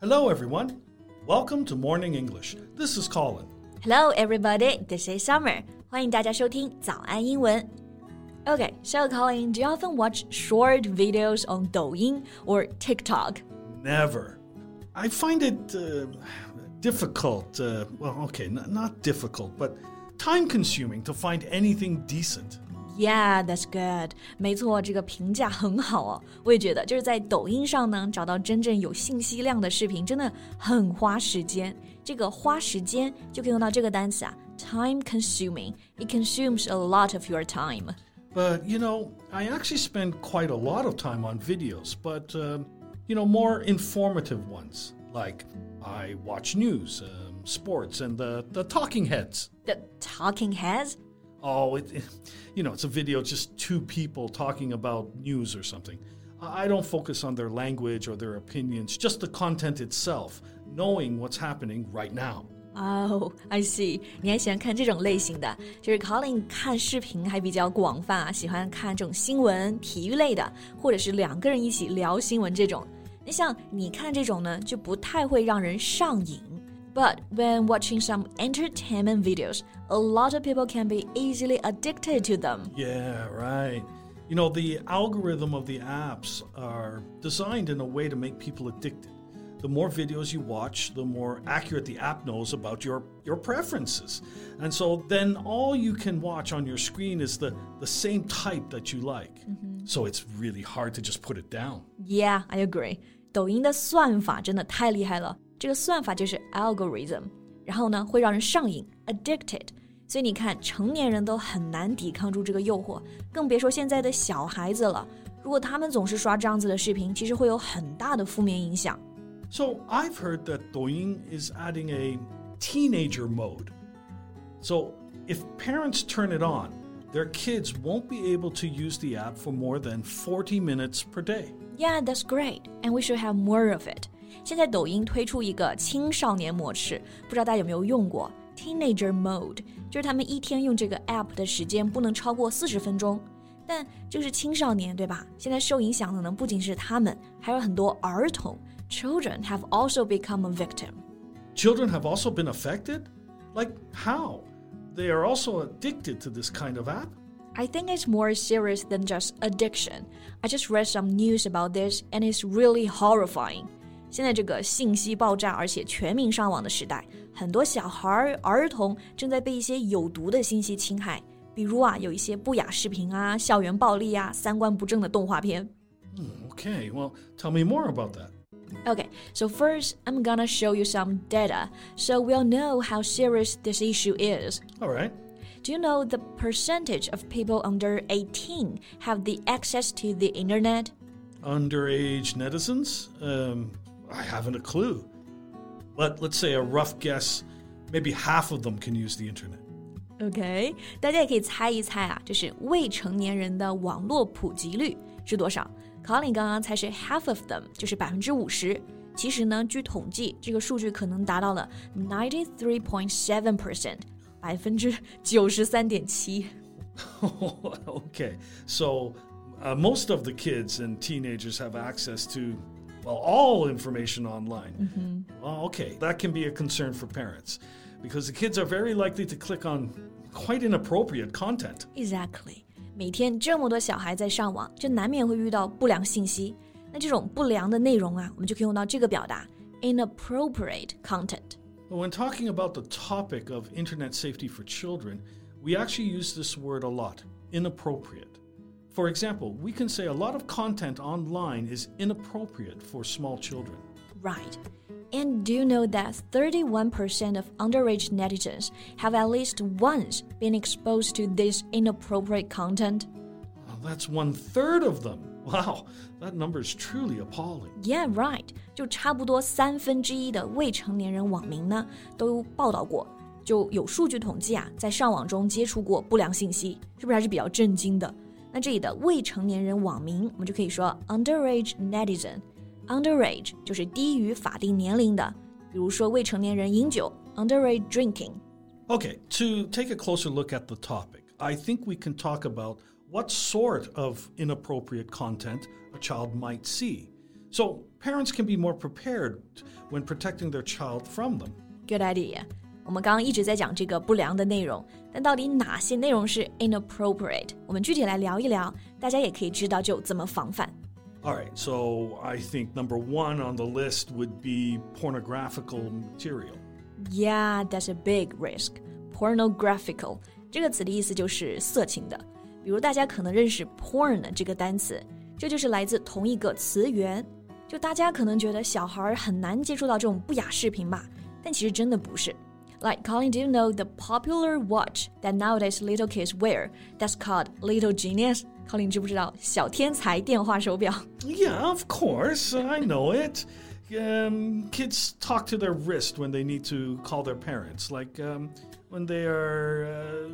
Hello, everyone. Welcome to Morning English. This is Colin. Hello, everybody. This is Summer. 欢迎大家收听早安英文。Okay, so Colin, do you often watch short videos on Douyin or TikTok? Never. I find it uh, difficult. Uh, well, okay, n- not difficult, but time consuming to find anything decent. Yeah, that's good. 没错，这个评价很好哦。我也觉得，就是在抖音上呢，找到真正有信息量的视频，真的很花时间。这个花时间就可以用到这个单词啊，time consuming. It consumes a lot of your time. But, you know, I actually spend quite a lot of time on videos, but, uh, you know, more informative ones. Like I watch news, um, sports, and the, the talking heads. The talking heads? Oh, it, it, you know, it's a video just two people talking about news or something. I don't focus on their language or their opinions, just the content itself, knowing what's happening right now. Oh, I see. 你还喜欢看这种类型的，就是 Colin 看视频还比较广泛啊，喜欢看这种新闻、体育类的，或者是两个人一起聊新闻这种。那像你看这种呢，就不太会让人上瘾。 But when watching some entertainment videos, a lot of people can be easily addicted to them. Yeah, right. You know, the algorithm of the apps are designed in a way to make people addicted. The more videos you watch, the more accurate the app knows about your, your preferences. And so then all you can watch on your screen is the, the same type that you like. So it's really hard to just put it down. Yeah, I agree. 抖音的算法真的太厉害了， 这个算法就是 algorithm，然后呢会让人上瘾 addicted。所以你看，成年人都很难抵抗住这个诱惑，更别说现在的小孩子了。如果他们总是刷这样子的视频，其实会有很大的负面影响。 So I've heard that Douyin is adding a teenager mode. So if parents turn it on, their kids won't be able to use the app for more than 40 minutes per day. Yeah, that's great, and we should have more of it. 现在抖音推出一个青少年模式，不知道大家有没有用过 Teenager Mode，就是他们一天用这个 app 的时间不能超过四十分钟。但这是青少年，对吧？现在受影响的呢，不仅是他们，还有很多儿童。Children have also become a victim. Children have also been affected? Like how? They are also addicted to this kind of app? I think it's more serious than just addiction. I just read some news about this and it's really horrifying. 现在这个信息爆炸而且全民上网的时代，很多小孩、儿童正在被一些有毒的信息侵害。比如啊，有一些不雅视频啊、校园暴力啊、三观不正的动画片。 Okay, well, tell me more about that. Okay, so first I'm gonna show you some data so we'll know how serious this issue is. All right. Do you know the percentage of people under 18 have the access to the internet? Underage netizens? Um, I haven't a clue. But let's say a rough guess, maybe half of them can use the internet. OK，大家也可以猜一猜啊，就是未成年人的网络普及率是多少？Colin 刚刚猜是 half of them，就是百分之五十。其实呢，据统计，这个数据可能达到了 ninety three point seven percent，百分之九十三点七。 okay, so uh, most of the kids and teenagers have access to, well, all information online. Well, okay, that can be a concern for parents because the kids are very likely to click on quite inappropriate content. Exactly，每天这么多小孩在上网，就难免会遇到不良信息。那这种不良的内容啊，我们就可以用到这个表达 inappropriate content。 When talking about the topic of internet safety for children, we actually use this word a lot inappropriate. For example, we can say a lot of content online is inappropriate for small children. Right. And do you know that 31% of underage netizens have at least once been exposed to this inappropriate content? Well, that's one third of them. Wow, that number is truly appalling. Yeah, right. 就差不多三分之一的未成年人网民呢，都报道过，就有数据统计啊，在上网中接触过不良信息，是不是还是比较震惊的？ 那这里的未成年人网民，我们就可以说 underage netizen。underage 就是低于法定年龄的，比如说未成年人饮酒 underage drinking。 Okay, to take a closer look at the topic, I think we can talk about what sort of inappropriate content a child might see. So parents can be more prepared when protecting their child from them. Good idea. 我们刚刚一直在讲这个不良的内容，但到底哪些内容是 inappropriate？我们具体来聊一聊，大家也可以知道就怎么防范。All right, so I think number one on the list would be pornographical material. Yeah, that's a big risk. Pornographical 这个词的意思就是色情的。比如大家可能认识 porn 这个单词，这就是来自同一个词源。就大家可能觉得小孩很难接触到这种不雅视频吧，但其实真的不是。Like Colin, do you know the popular watch that nowadays little kids wear? That's called Little Genius. Colin 知不知道小天才电话手表？Yeah, of course, I know it. Um, kids talk to their wrist when they need to call their parents, like um, when they are uh,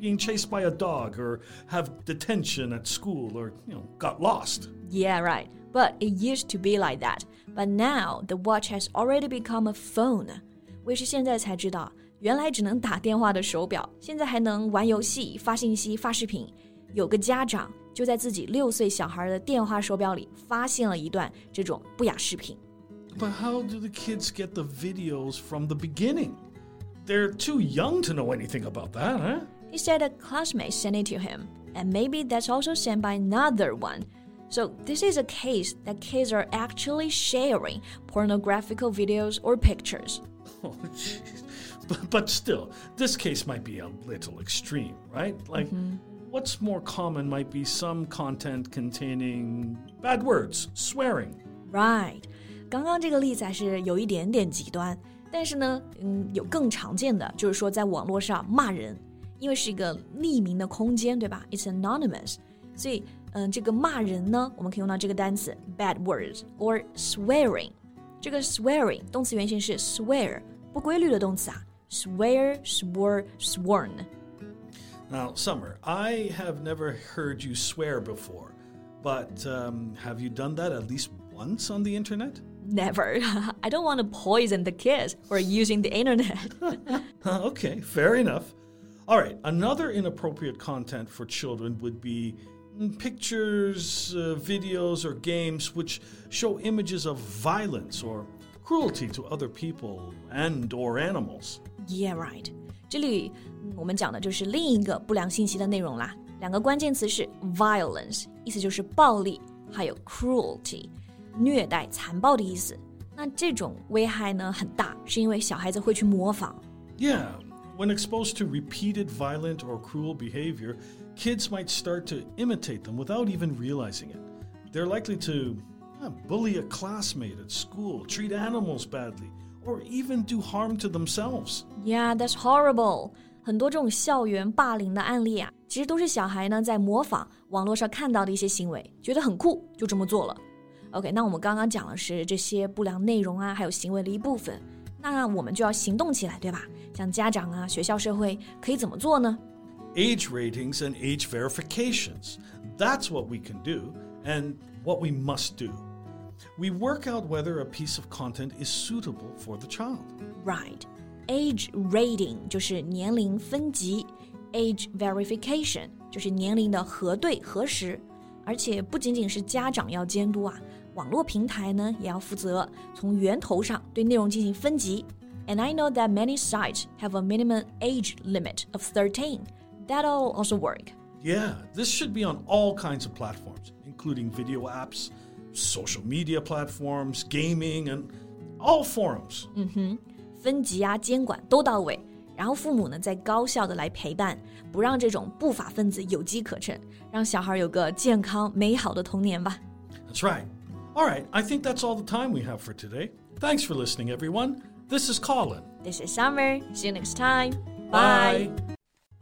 being chased by a dog or have detention at school or you know got lost. Yeah, right. But it used to be like that. But now the watch has already become a phone. 我也是现在才知道，原来只能打电话的手表，现在还能玩游戏、发信息、发视频。有个家长就在自己六岁小孩的电话手表里发现了一段这种不雅视频。But how do the kids get the videos from the beginning? They're too young to know anything about that, huh? He said a classmate sent it to him, and maybe that's also sent by another one. So this is a case that kids are actually sharing pornographical videos or pictures. Oh, jeez. But, but still, this case might be a little extreme, right? Like, mm-hmm. what's more common might be some content containing bad words, swearing. Right. 刚刚这个例子还是有一点点极端，但是呢，嗯，有更常见的，就是说在网络上骂人。因为是一个匿名的空间，对吧？It's anonymous，所以 嗯，这个骂人呢，我们可以用到这个单词 bad words or swearing。这个 swearing 动词原形是 swear，不规律的动词啊，swear、swore、sworn。Now, Summer, I have never heard you swear before, but um, have you done that at least once on the internet? Never. I don't want to poison the kids for using the internet. okay, fair enough. All right, another inappropriate content for children would be pictures, uh, videos, or games which show images of violence or cruelty to other people and or animals. Yeah, right. 这里我们讲的就是另一个不良信息的内容啦。两个关键词是 violence，意思就是暴力，还有 cruelty，虐待、残暴的意思。那这种危害呢很大，是因为小孩子会去模仿。Yeah. When exposed to repeated violent or cruel behavior, kids might start to imitate them without even realizing it. They're likely to uh, bully a classmate at school, treat animals badly, or even do harm to themselves. Yeah, that's horrible. 很多这种校园霸凌的案例啊，其实都是小孩呢在模仿网络上看到的一些行为，觉得很酷，就这么做了。OK，那我们刚刚讲的是这些不良内容啊，还有行为的一部分。那我们就要行动起来，对吧？像家长啊、学校、社会可以怎么做呢 ？Age ratings and age verifications. That's what we can do and what we must do. We work out whether a piece of content is suitable for the child. Right. Age rating 就是年龄分级，age verification 就是年龄的核对核实，而且不仅仅是家长要监督啊。网络平台呢也要负责从源头上对内容进行分级。And I know that many sites have a minimum age limit of 13. That'll also work. Yeah, this should be on all kinds of platforms, including video apps, social media platforms, gaming, and all forums. 嗯哼，分级啊，监管都到位。然后父母呢，再高效的来陪伴，不让这种不法分子有机可乘，让小孩有个健康美好的童年吧。That's right. All right, I think that's all the time we have for today. Thanks for listening, everyone. This is Colin. This is Summer. See you next time. Bye.